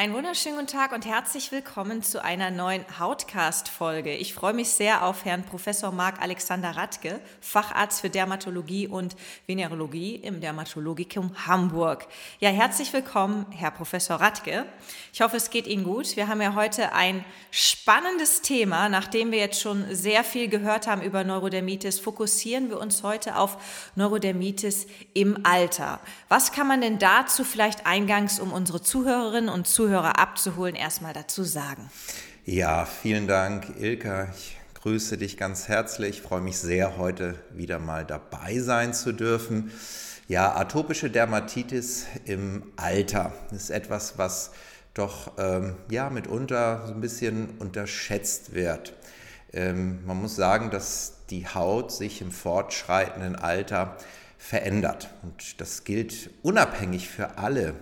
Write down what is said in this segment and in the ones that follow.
Einen wunderschönen guten Tag und herzlich willkommen zu einer neuen Hautcast-Folge. Ich freue mich sehr auf Herrn Professor Marc Alexander Radke, Facharzt für Dermatologie und Venerologie im Dermatologikum Hamburg. Ja, herzlich willkommen, Herr Professor Radke. Ich hoffe, es geht Ihnen gut. Wir haben ja heute ein spannendes Thema. Nachdem wir jetzt schon sehr viel gehört haben über Neurodermitis, fokussieren wir uns heute auf Neurodermitis im Alter. Was kann man denn dazu vielleicht eingangs, um unsere Zuhörerinnen und Zuhörer Zuhörer abzuholen, erstmal dazu sagen? Ja, vielen Dank, Ilka. Ich grüße dich ganz herzlich. Ich freue mich sehr, heute wieder mal dabei sein zu dürfen. Ja, atopische Dermatitis im Alter ist etwas, was doch ähm, ja mitunter so ein bisschen unterschätzt wird. Ähm, man muss sagen, dass die Haut sich im fortschreitenden Alter verändert. Und das gilt unabhängig für alle,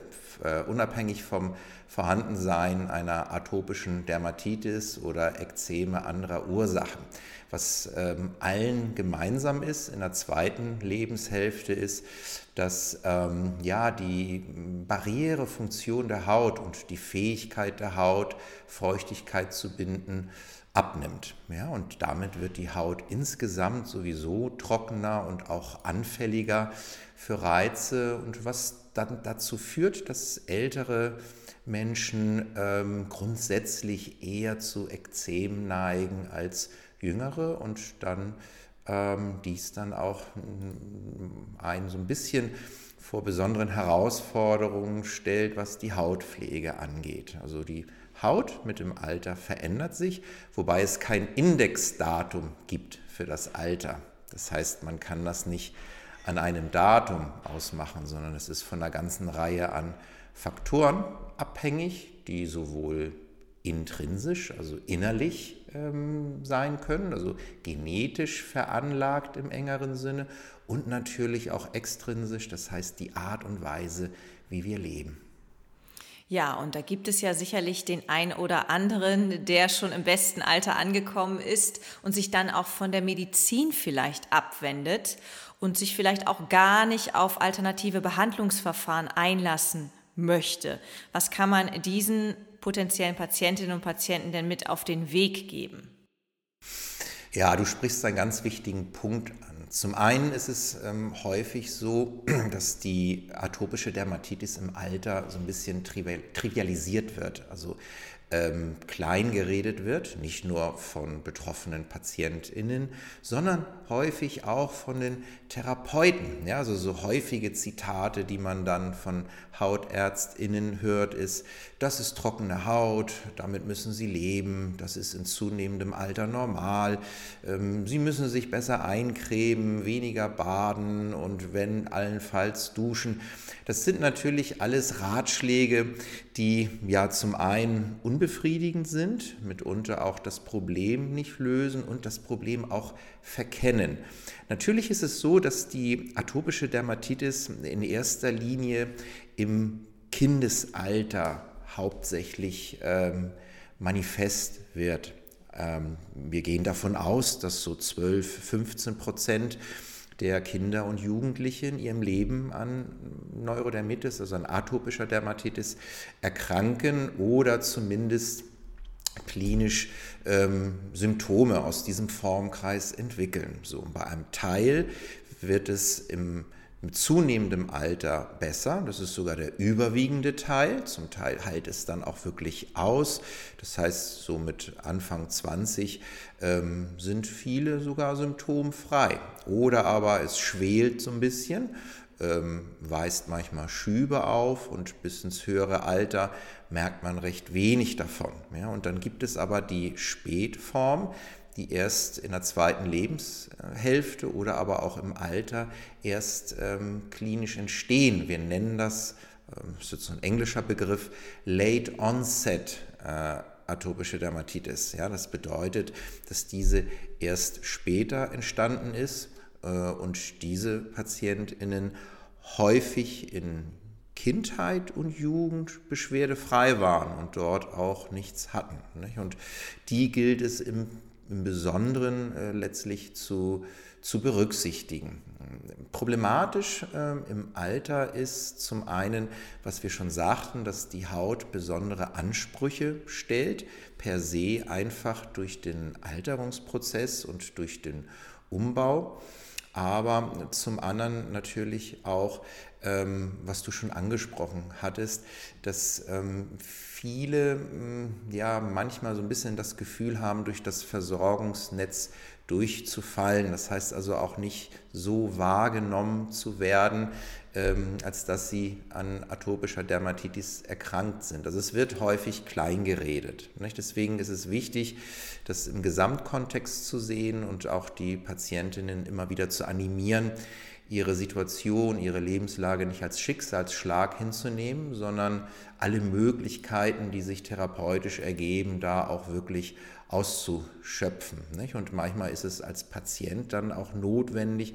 äh, unabhängig vom Vorhandensein einer atopischen Dermatitis oder Ekzeme anderer Ursachen. Was ähm, allen gemeinsam ist in der zweiten Lebenshälfte ist, dass ähm, ja, die Barrierefunktion der Haut und die Fähigkeit der Haut, Feuchtigkeit zu binden, abnimmt. Ja, und damit wird die Haut insgesamt sowieso trockener und auch anfälliger für Reize und was dann dazu führt, dass ältere Menschen ähm, grundsätzlich eher zu Ekzem neigen als jüngere und dann ähm, dies dann auch mm, einen so ein bisschen vor besonderen Herausforderungen stellt, was die Hautpflege angeht. Also die Haut mit dem Alter verändert sich, wobei es kein Indexdatum gibt für das Alter. Das heißt, man kann das nicht an einem Datum ausmachen, sondern es ist von einer ganzen Reihe an Faktoren abhängig, die sowohl intrinsisch, also innerlich ähm, sein können, also genetisch veranlagt im engeren Sinne und natürlich auch extrinsisch, das heißt die Art und Weise, wie wir leben. Ja, und da gibt es ja sicherlich den ein oder anderen, der schon im besten Alter angekommen ist und sich dann auch von der Medizin vielleicht abwendet und sich vielleicht auch gar nicht auf alternative Behandlungsverfahren einlassen möchte. Was kann man diesen potenziellen Patientinnen und Patienten denn mit auf den Weg geben? Ja, du sprichst einen ganz wichtigen Punkt an. Zum einen ist es ähm, häufig so, dass die atopische Dermatitis im Alter so ein bisschen trivialisiert wird. Also ähm, klein geredet wird, nicht nur von betroffenen PatientInnen, sondern häufig auch von den Therapeuten. Ja, also so häufige Zitate, die man dann von HautärztInnen hört, ist, das ist trockene Haut, damit müssen Sie leben, das ist in zunehmendem Alter normal, ähm, Sie müssen sich besser eincremen, weniger baden und wenn allenfalls duschen. Das sind natürlich alles Ratschläge, die ja zum einen unbefriedigend sind, mitunter auch das Problem nicht lösen und das Problem auch verkennen. Natürlich ist es so, dass die atopische Dermatitis in erster Linie im Kindesalter hauptsächlich ähm, manifest wird. Ähm, wir gehen davon aus, dass so 12, 15 Prozent der Kinder und Jugendlichen in ihrem Leben an Neurodermitis, also an atopischer Dermatitis, erkranken oder zumindest klinisch ähm, Symptome aus diesem Formkreis entwickeln. So, bei einem Teil wird es im mit zunehmendem Alter besser. Das ist sogar der überwiegende Teil. Zum Teil heilt es dann auch wirklich aus. Das heißt, so mit Anfang 20 ähm, sind viele sogar symptomfrei. Oder aber es schwelt so ein bisschen, ähm, weist manchmal Schübe auf und bis ins höhere Alter merkt man recht wenig davon. Ja, und dann gibt es aber die Spätform, die erst in der zweiten Lebenshälfte oder aber auch im Alter erst ähm, klinisch entstehen. Wir nennen das, ähm, das ist so ein englischer Begriff, Late Onset äh, atopische Dermatitis. Ja, das bedeutet, dass diese erst später entstanden ist äh, und diese PatientInnen häufig in Kindheit und Jugend beschwerdefrei waren und dort auch nichts hatten. Und die gilt es im im Besonderen äh, letztlich zu, zu berücksichtigen. Problematisch äh, im Alter ist zum einen, was wir schon sagten, dass die Haut besondere Ansprüche stellt, per se einfach durch den Alterungsprozess und durch den Umbau aber zum anderen natürlich auch, ähm, was du schon angesprochen hattest, dass ähm, viele mm, ja manchmal so ein bisschen das Gefühl haben, durch das Versorgungsnetz durchzufallen. Das heißt also auch nicht so wahrgenommen zu werden, ähm, als dass sie an atopischer Dermatitis erkrankt sind. Also es wird häufig klein geredet. Deswegen ist es wichtig, das im Gesamtkontext zu sehen und auch die Patientinnen immer wieder zu animieren, ihre Situation, ihre Lebenslage nicht als Schicksalsschlag hinzunehmen, sondern alle Möglichkeiten, die sich therapeutisch ergeben, da auch wirklich auszuschöpfen. Und manchmal ist es als Patient dann auch notwendig,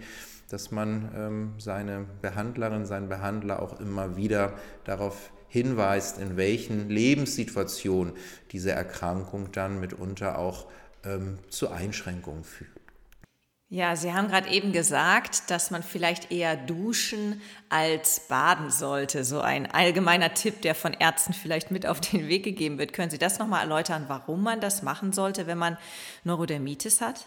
dass man ähm, seine Behandlerin, seinen Behandler auch immer wieder darauf hinweist, in welchen Lebenssituationen diese Erkrankung dann mitunter auch ähm, zu Einschränkungen führt. Ja, Sie haben gerade eben gesagt, dass man vielleicht eher duschen als baden sollte. So ein allgemeiner Tipp, der von Ärzten vielleicht mit auf den Weg gegeben wird. Können Sie das nochmal erläutern, warum man das machen sollte, wenn man Neurodermitis hat?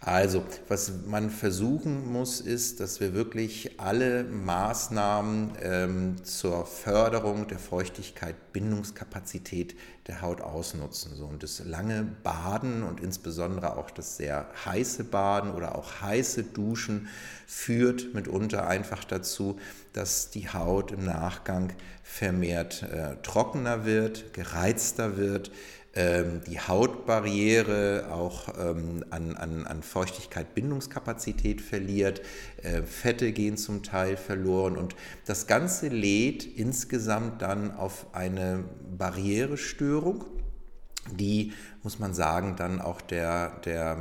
Also, was man versuchen muss, ist, dass wir wirklich alle Maßnahmen ähm, zur Förderung der Feuchtigkeit, Bindungskapazität der Haut ausnutzen. So, und das lange Baden und insbesondere auch das sehr heiße Baden oder auch heiße Duschen führt mitunter einfach dazu, dass die Haut im Nachgang vermehrt äh, trockener wird, gereizter wird, die Hautbarriere auch ähm, an, an, an Feuchtigkeit, Bindungskapazität verliert, äh, Fette gehen zum Teil verloren und das Ganze lädt insgesamt dann auf eine Barrierestörung, die, muss man sagen, dann auch der, der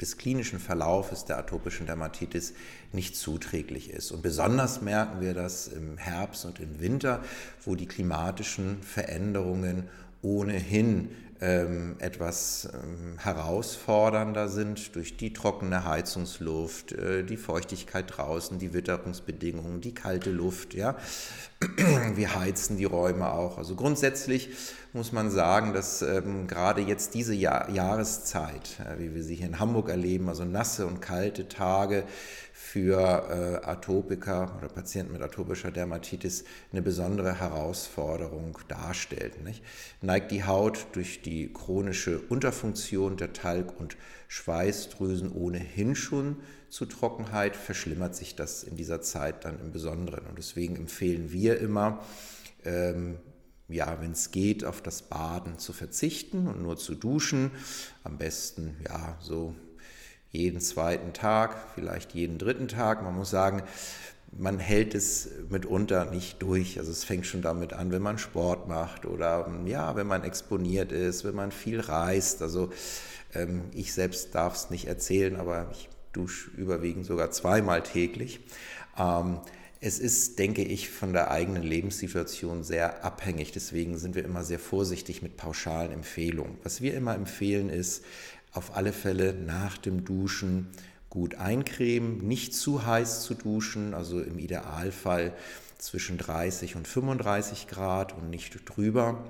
des klinischen Verlaufes der atopischen Dermatitis nicht zuträglich ist. Und besonders merken wir das im Herbst und im Winter, wo die klimatischen Veränderungen ohnehin ähm, etwas ähm, herausfordernder sind durch die trockene Heizungsluft, äh, die Feuchtigkeit draußen, die Witterungsbedingungen, die kalte Luft. Ja? Wir heizen die Räume auch. Also grundsätzlich muss man sagen, dass ähm, gerade jetzt diese Jahr Jahreszeit, äh, wie wir sie hier in Hamburg erleben, also nasse und kalte Tage, für äh, Atopiker oder Patienten mit atopischer Dermatitis eine besondere Herausforderung darstellt. Nicht? Neigt die Haut durch die chronische Unterfunktion der Talg- und Schweißdrüsen ohnehin schon zu Trockenheit, verschlimmert sich das in dieser Zeit dann im Besonderen. Und deswegen empfehlen wir immer, ähm, ja, wenn es geht, auf das Baden zu verzichten und nur zu duschen. Am besten, ja, so jeden zweiten Tag, vielleicht jeden dritten Tag. Man muss sagen, man hält es mitunter nicht durch. Also es fängt schon damit an, wenn man Sport macht oder ja, wenn man exponiert ist, wenn man viel reist. Also ähm, ich selbst darf es nicht erzählen, aber ich dusche überwiegend sogar zweimal täglich. Ähm, es ist, denke ich, von der eigenen Lebenssituation sehr abhängig. Deswegen sind wir immer sehr vorsichtig mit pauschalen Empfehlungen. Was wir immer empfehlen ist, auf alle Fälle nach dem Duschen gut eincremen, nicht zu heiß zu duschen, also im Idealfall zwischen 30 und 35 Grad und nicht drüber.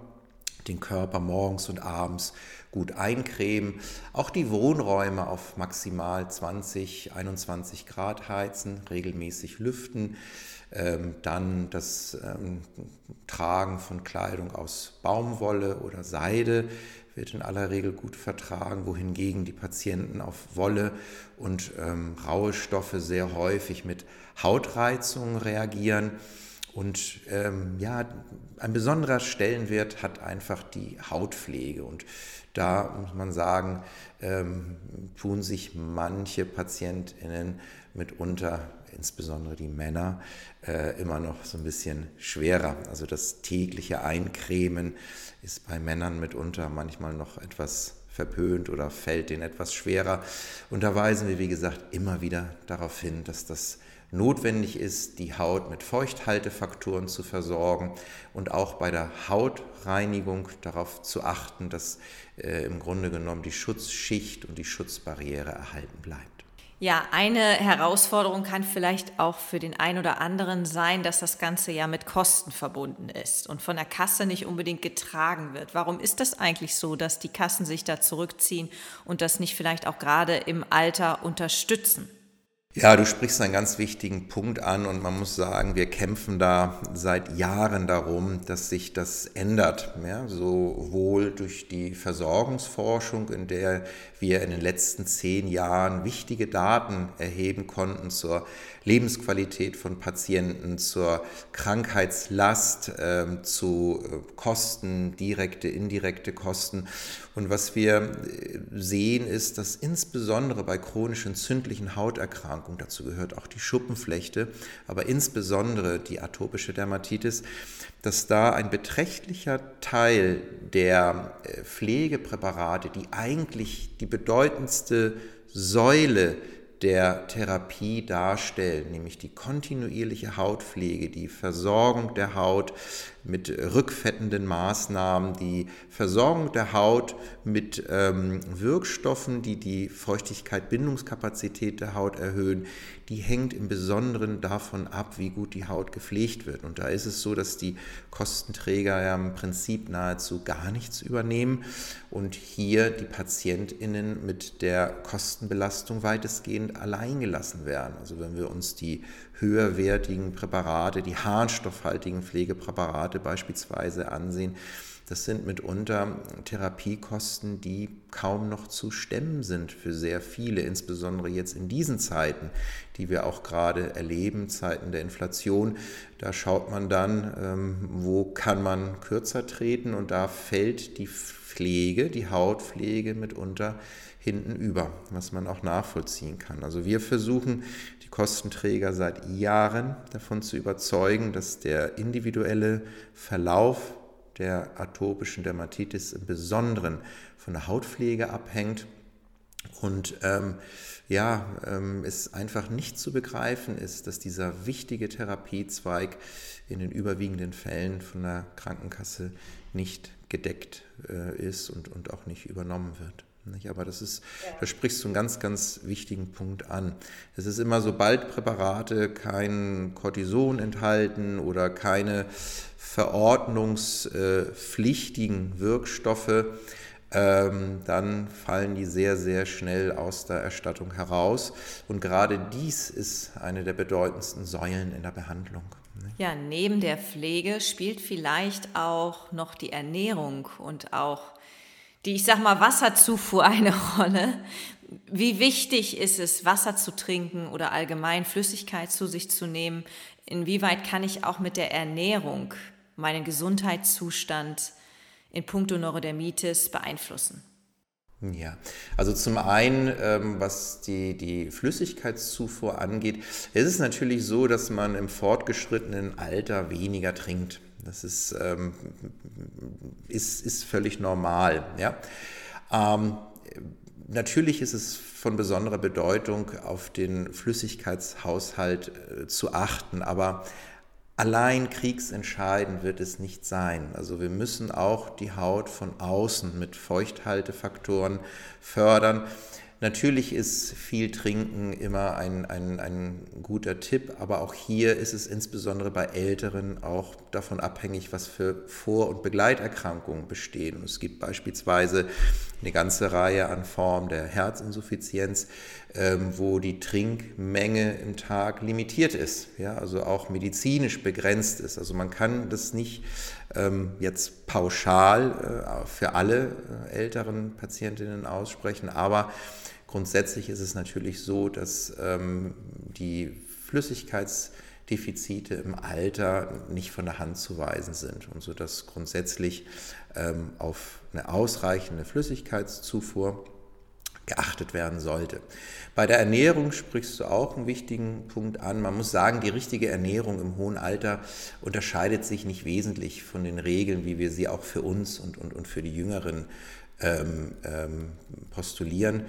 Den Körper morgens und abends gut eincremen. Auch die Wohnräume auf maximal 20, 21 Grad heizen, regelmäßig lüften. Ähm, dann das ähm, Tragen von Kleidung aus Baumwolle oder Seide wird in aller Regel gut vertragen, wohingegen die Patienten auf Wolle und ähm, raue Stoffe sehr häufig mit Hautreizungen reagieren. Und ähm, ja, ein besonderer Stellenwert hat einfach die Hautpflege. Und da muss man sagen, ähm, tun sich manche PatientInnen mitunter, insbesondere die Männer, äh, immer noch so ein bisschen schwerer. Also das tägliche Eincremen ist bei Männern mitunter manchmal noch etwas verpönt oder fällt denen etwas schwerer. Und da weisen wir, wie gesagt, immer wieder darauf hin, dass das notwendig ist, die Haut mit Feuchthaltefaktoren zu versorgen und auch bei der Hautreinigung darauf zu achten, dass äh, im Grunde genommen die Schutzschicht und die Schutzbarriere erhalten bleibt. Ja, eine Herausforderung kann vielleicht auch für den einen oder anderen sein, dass das Ganze ja mit Kosten verbunden ist und von der Kasse nicht unbedingt getragen wird. Warum ist das eigentlich so, dass die Kassen sich da zurückziehen und das nicht vielleicht auch gerade im Alter unterstützen? Ja, du sprichst einen ganz wichtigen Punkt an und man muss sagen, wir kämpfen da seit Jahren darum, dass sich das ändert. Ja, sowohl durch die Versorgungsforschung, in der wir in den letzten zehn Jahren wichtige Daten erheben konnten zur Lebensqualität von Patienten, zur Krankheitslast, äh, zu äh, Kosten, direkte, indirekte Kosten. Und was wir äh, sehen, ist, dass insbesondere bei chronisch entzündlichen Hauterkrankungen, dazu gehört auch die Schuppenflechte, aber insbesondere die atopische Dermatitis, dass da ein beträchtlicher Teil der äh, Pflegepräparate, die eigentlich die bedeutendste Säule der Therapie darstellen, nämlich die kontinuierliche Hautpflege, die Versorgung der Haut mit rückfettenden Maßnahmen, die Versorgung der Haut mit ähm, Wirkstoffen, die die Feuchtigkeit-Bindungskapazität der Haut erhöhen, die hängt im Besonderen davon ab, wie gut die Haut gepflegt wird. Und da ist es so, dass die Kostenträger ja im Prinzip nahezu gar nichts übernehmen und hier die PatientInnen mit der Kostenbelastung weitestgehend alleingelassen werden. Also wenn wir uns die höherwertigen Präparate, die harnstoffhaltigen Pflegepräparate beispielsweise ansehen, das sind mitunter Therapiekosten, die kaum noch zu stemmen sind für sehr viele, insbesondere jetzt in diesen Zeiten, die wir auch gerade erleben, Zeiten der Inflation. Da schaut man dann, ähm, wo kann man kürzer treten und da fällt die Pflege, die Hautpflege mitunter hinten über, was man auch nachvollziehen kann. Also wir versuchen die Kostenträger seit Jahren davon zu überzeugen, dass der individuelle Verlauf der atopischen Dermatitis im Besonderen von der Hautpflege abhängt und ähm, ja, ähm, es einfach nicht zu begreifen ist, dass dieser wichtige Therapiezweig in den überwiegenden Fällen von der Krankenkasse nicht gedeckt äh, ist und, und auch nicht übernommen wird. Nicht? Aber das ist, ja. da sprichst du einen ganz, ganz wichtigen Punkt an. Es ist immer, sobald Präparate kein Cortison enthalten oder keine verordnungspflichtigen Wirkstoffe, ähm, dann fallen die sehr, sehr schnell aus der Erstattung heraus. Und gerade dies ist eine der bedeutendsten Säulen in der Behandlung. Ja, neben der Pflege spielt vielleicht auch noch die Ernährung und auch die, ich sag mal, Wasserzufuhr eine Rolle. Wie wichtig ist es, Wasser zu trinken oder allgemein Flüssigkeit zu sich zu nehmen? Inwieweit kann ich auch mit der Ernährung meinen Gesundheitszustand in puncto Neurodermitis beeinflussen? Ja, also zum einen, ähm, was die, die Flüssigkeitszufuhr angeht, ist es natürlich so, dass man im fortgeschrittenen Alter weniger trinkt. Das ist, ähm, ist, ist völlig normal. Ja? Ähm, natürlich ist es von besonderer Bedeutung, auf den Flüssigkeitshaushalt äh, zu achten, aber allein kriegsentscheidend wird es nicht sein. Also wir müssen auch die Haut von außen mit Feuchthaltefaktoren fördern. Natürlich ist viel Trinken immer ein, ein, ein guter Tipp, aber auch hier ist es insbesondere bei Älteren auch davon abhängig, was für Vor- und Begleiterkrankungen bestehen. Es gibt beispielsweise eine ganze Reihe an Formen der Herzinsuffizienz, ähm, wo die Trinkmenge im Tag limitiert ist, ja, also auch medizinisch begrenzt ist. Also man kann das nicht ähm, jetzt pauschal äh, für alle äh, älteren Patientinnen aussprechen, aber Grundsätzlich ist es natürlich so, dass ähm, die Flüssigkeitsdefizite im Alter nicht von der Hand zu weisen sind und so dass grundsätzlich ähm, auf eine ausreichende Flüssigkeitszufuhr geachtet werden sollte. Bei der Ernährung sprichst du auch einen wichtigen Punkt an. Man muss sagen, die richtige Ernährung im hohen Alter unterscheidet sich nicht wesentlich von den Regeln, wie wir sie auch für uns und, und, und für die Jüngeren ähm, ähm, postulieren.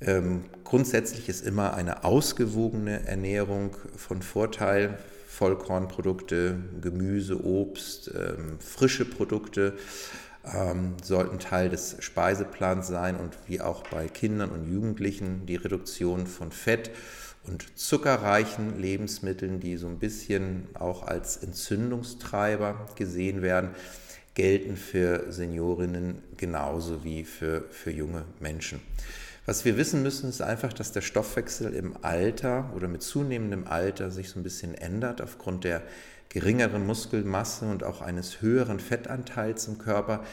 Ähm, grundsätzlich ist immer eine ausgewogene Ernährung von Vorteil. Vollkornprodukte, Gemüse, Obst, ähm, frische Produkte ähm, sollten Teil des Speiseplans sein und wie auch bei Kindern und Jugendlichen die Reduktion von Fett und zuckerreichen Lebensmitteln, die so ein bisschen auch als Entzündungstreiber gesehen werden, gelten für Seniorinnen genauso wie für, für junge Menschen. Was wir wissen müssen, ist einfach, dass der Stoffwechsel im Alter oder mit zunehmendem Alter sich so ein bisschen ändert aufgrund der geringeren Muskelmasse und auch eines höheren Fettanteils im Körper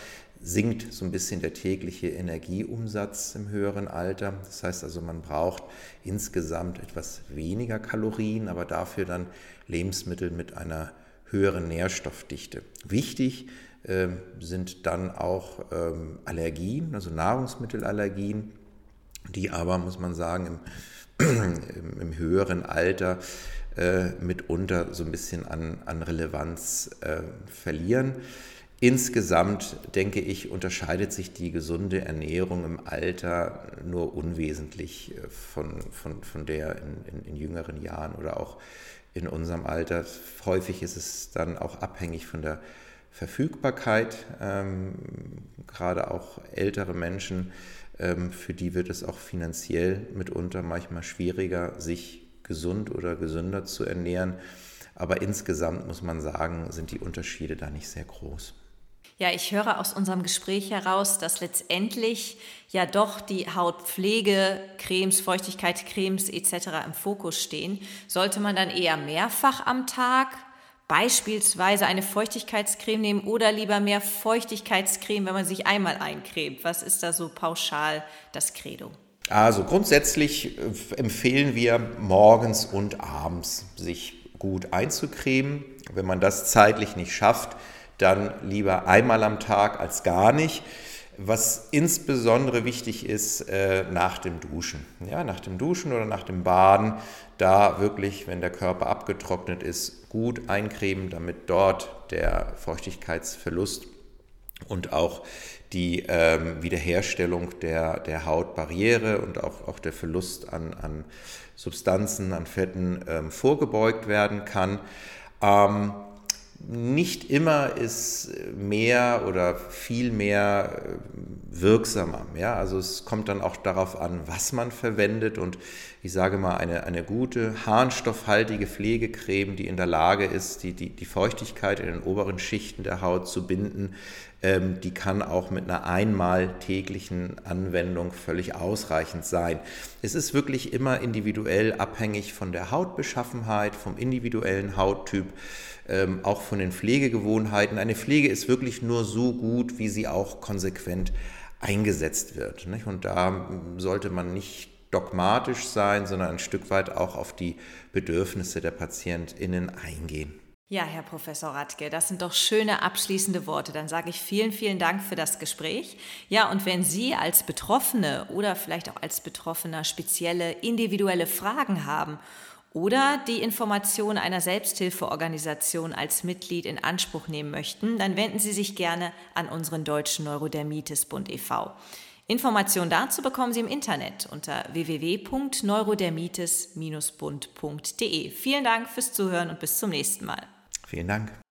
sinkt so ein bisschen der tägliche Energieumsatz im höheren Alter. Das heißt also, man braucht insgesamt etwas weniger Kalorien, aber dafür dann Lebensmittel mit einer höheren Nährstoffdichte. Wichtig äh, sind dann auch ähm, Allergien, also Nahrungsmittelallergien die aber, muss man sagen, im, im höheren Alter äh, mitunter so ein bisschen an, an Relevanz äh, verlieren. Insgesamt, denke ich, unterscheidet sich die gesunde Ernährung im Alter nur unwesentlich äh, von, von, von der in, in, in jüngeren Jahren oder auch in unserem Alter. Häufig ist es dann auch abhängig von der Verfügbarkeit. Ähm, gerade auch ältere Menschen für die wird es auch finanziell mitunter manchmal schwieriger, sich gesund oder gesünder zu ernähren. Aber insgesamt muss man sagen, sind die Unterschiede da nicht sehr groß. Ja, ich höre aus unserem Gespräch heraus, dass letztendlich ja doch die Hautpflege, Cremes, Feuchtigkeitscremes etc. im Fokus stehen. Sollte man dann eher mehrfach am Tag beispielsweise eine Feuchtigkeitscreme nehmen oder lieber mehr Feuchtigkeitscreme, wenn man sich einmal eincremt? Was ist da so pauschal das Credo? Also grundsätzlich äh, empfehlen wir morgens und abends sich gut einzucremen. Wenn man das zeitlich nicht schafft, dann lieber einmal am Tag als gar nicht. Was insbesondere wichtig ist äh, nach dem Duschen. Ja, nach dem Duschen oder nach dem Baden, da wirklich, wenn der Körper abgetrocknet ist, gut eincremen, damit dort der Feuchtigkeitsverlust und auch die ähm, Wiederherstellung der, der Hautbarriere und auch, auch der Verlust an, an Substanzen, an Fetten ähm, vorgebeugt werden kann. Ähm, nicht immer ist mehr oder viel mehr äh, wirksamer. Ja? Also es kommt dann auch darauf an, was man verwendet. Und ich sage mal, eine, eine gute, harnstoffhaltige Pflegecreme, die in der Lage ist, die, die, die Feuchtigkeit in den oberen Schichten der Haut zu binden, die kann auch mit einer einmal täglichen Anwendung völlig ausreichend sein. Es ist wirklich immer individuell abhängig von der Hautbeschaffenheit, vom individuellen Hauttyp ähm, auch von den Pflegegewohnheiten. Eine Pflege ist wirklich nur so gut, wie sie auch konsequent eingesetzt wird. Und da sollte man nicht dogmatisch sein, sondern ein Stück weit auch auf die Bedürfnisse der PatientInnen eingehen. Ja, Herr Professor Radke, das sind doch schöne abschließende Worte. Dann sage ich vielen, vielen Dank für das Gespräch. Ja, und wenn Sie als Betroffene oder vielleicht auch als Betroffener spezielle individuelle Fragen haben oder die Information einer Selbsthilfeorganisation als Mitglied in Anspruch nehmen möchten, dann wenden Sie sich gerne an unseren Deutschen Neurodermitis-Bund e.V. Informationen dazu bekommen Sie im Internet unter www.neurodermitis-bund.de. Vielen Dank fürs Zuhören und bis zum nächsten Mal. Vielen Dank.